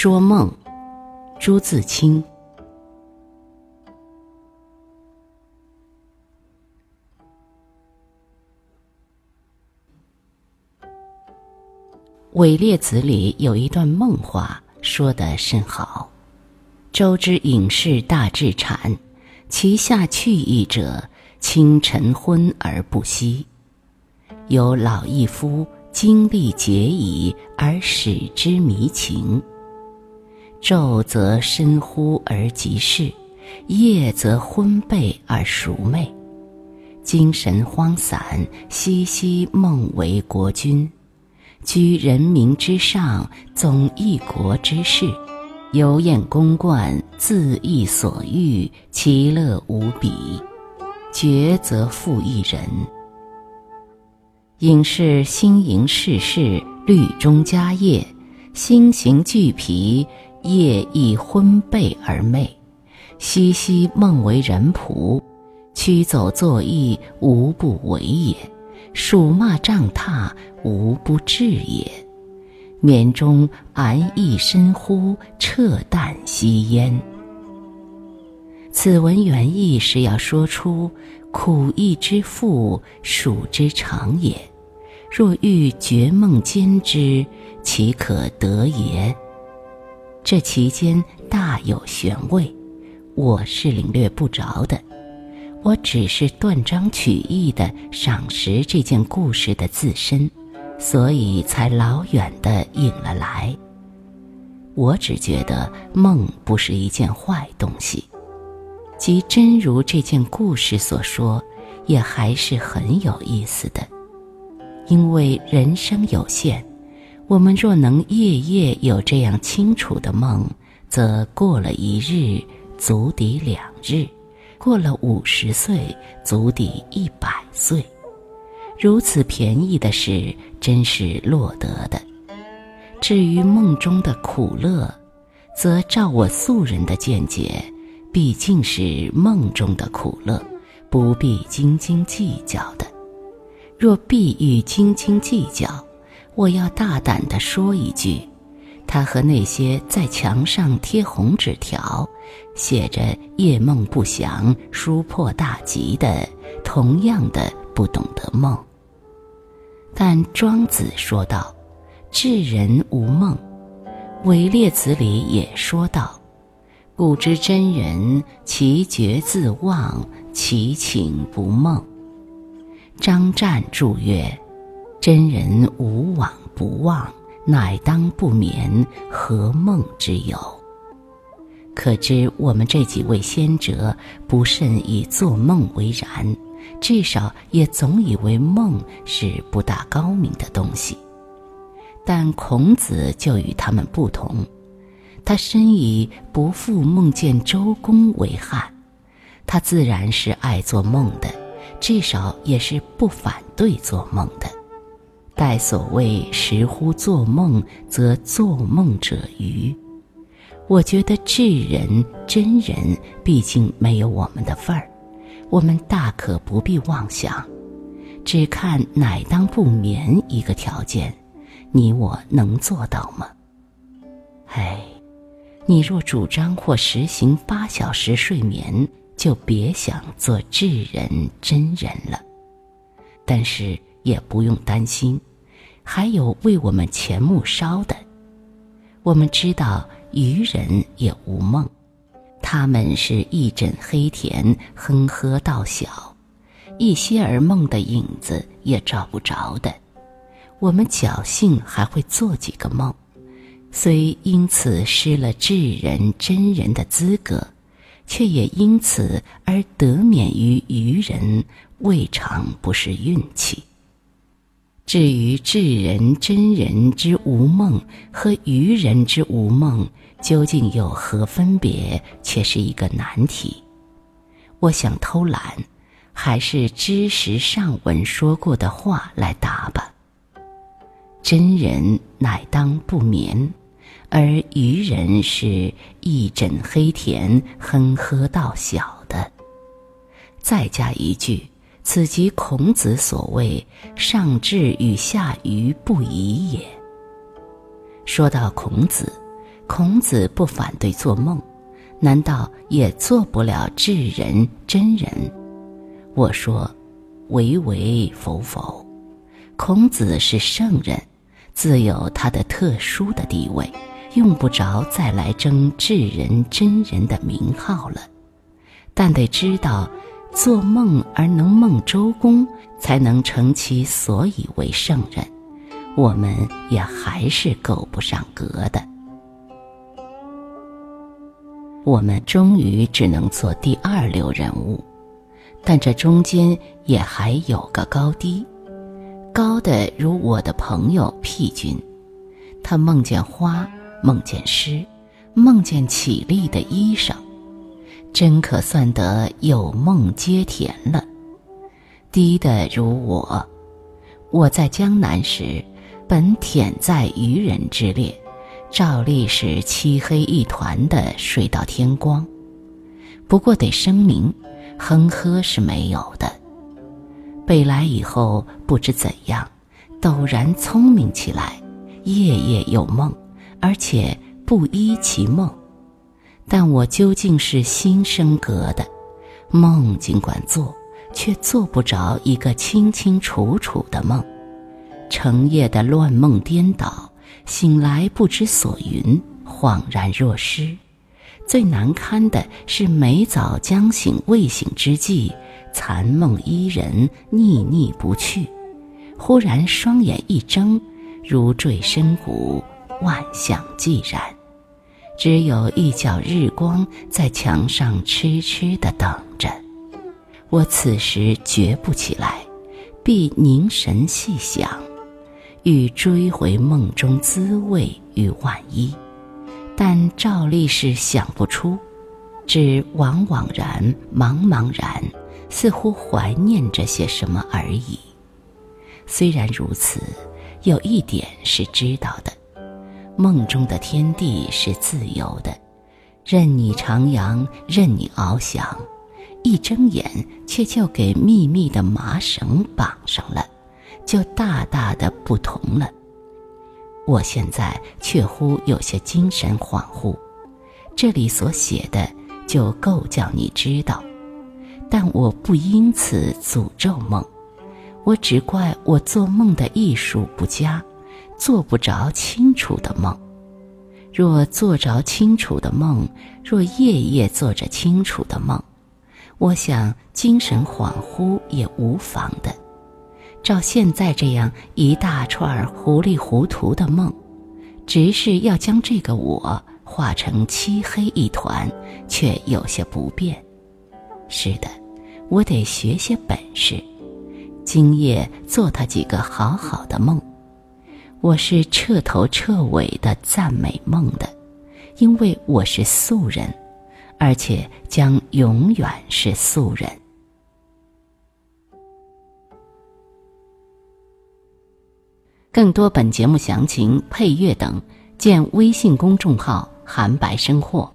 说梦，朱自清。《伪列子》里有一段梦话，说得甚好：“周之隐士大致产，其下去意者，清晨昏而不息。有老一夫，精力竭矣，而使之迷情。昼则深忽而即逝，夜则昏悖而熟寐，精神荒散，熙熙梦为国君。”居人民之上，总一国之事，游宴公冠，恣意所欲，其乐无比。绝则负一人。隐士心盈世事，律中家业，心行俱疲，夜亦昏悖而寐，熙熙梦为人仆，驱走作役，无不为也。辱骂杖踏，无不至也。眠中安逸深乎，彻旦息焉。此文原意是要说出苦役之父，蜀之长也。若欲绝梦兼之，岂可得也？这其间大有玄味，我是领略不着的。我只是断章取义的赏识这件故事的自身，所以才老远的引了来。我只觉得梦不是一件坏东西，即真如这件故事所说，也还是很有意思的。因为人生有限，我们若能夜夜有这样清楚的梦，则过了一日，足抵两日。过了五十岁，足抵一百岁，如此便宜的事，真是落得的。至于梦中的苦乐，则照我素人的见解，毕竟是梦中的苦乐，不必斤斤计较的。若必欲斤斤计较，我要大胆地说一句。他和那些在墙上贴红纸条、写着“夜梦不祥，书破大吉”的，同样的不懂得梦。但庄子说道：“智人无梦。”伪列子里也说道：“故知真人，其觉自忘，其寝不梦。”张湛注曰：“真人无往不忘。”乃当不眠，何梦之有？可知我们这几位先哲不甚以做梦为然，至少也总以为梦是不大高明的东西。但孔子就与他们不同，他深以不负梦见周公为憾，他自然是爱做梦的，至少也是不反对做梦的。待所谓时乎做梦，则做梦者愚。我觉得智人真人毕竟没有我们的份儿，我们大可不必妄想，只看乃当不眠一个条件，你我能做到吗？唉，你若主张或实行八小时睡眠，就别想做智人真人了。但是也不用担心。还有为我们前木烧的，我们知道愚人也无梦，他们是一枕黑田，哼呵到晓，一些儿梦的影子也找不着的。我们侥幸还会做几个梦，虽因此失了智人真人的资格，却也因此而得免于愚人，未尝不是运气。至于智人真人之无梦和愚人之无梦究竟有何分别，却是一个难题。我想偷懒，还是知识上文说过的话来答吧。真人乃当不眠，而愚人是一枕黑田，哼呵到晓的。再加一句。此即孔子所谓“上智与下愚不移也”。说到孔子，孔子不反对做梦，难道也做不了智人真人？我说，唯唯否否。孔子是圣人，自有他的特殊的地位，用不着再来争智人真人的名号了。但得知道，做梦而能梦周公，才能成其所以为圣人。我们也还是够不上格的。我们终于只能做第二流人物，但这中间也还有个高低。高的如我的朋友屁君，他梦见花，梦见诗，梦见绮丽的衣裳。真可算得有梦皆甜了。低的如我，我在江南时，本忝在渔人之列，照例是漆黑一团的睡到天光。不过得声明，哼呵是没有的。北来以后，不知怎样，陡然聪明起来，夜夜有梦，而且不依其梦。但我究竟是心生格的，梦尽管做，却做不着一个清清楚楚的梦，成夜的乱梦颠倒，醒来不知所云，恍然若失。最难堪的是每早将醒未醒之际，残梦依人，腻腻不去。忽然双眼一睁，如坠深谷，万象寂然。只有一角日光在墙上痴痴地等着，我此时觉不起来，必凝神细想，欲追回梦中滋味与万一，但照例是想不出，只惘惘然、茫茫然，似乎怀念着些什么而已。虽然如此，有一点是知道的。梦中的天地是自由的，任你徜徉，任你翱翔，一睁眼却就给密密的麻绳绑上了，就大大的不同了。我现在却乎有些精神恍惚，这里所写的就够叫你知道，但我不因此诅咒梦，我只怪我做梦的艺术不佳。做不着清楚的梦，若做着清楚的梦，若夜夜做着清楚的梦，我想精神恍惚也无妨的。照现在这样一大串糊里糊涂的梦，只是要将这个我化成漆黑一团，却有些不便。是的，我得学些本事，今夜做他几个好好的梦。我是彻头彻尾的赞美梦的，因为我是素人，而且将永远是素人。更多本节目详情、配乐等，见微信公众号“韩白生活”。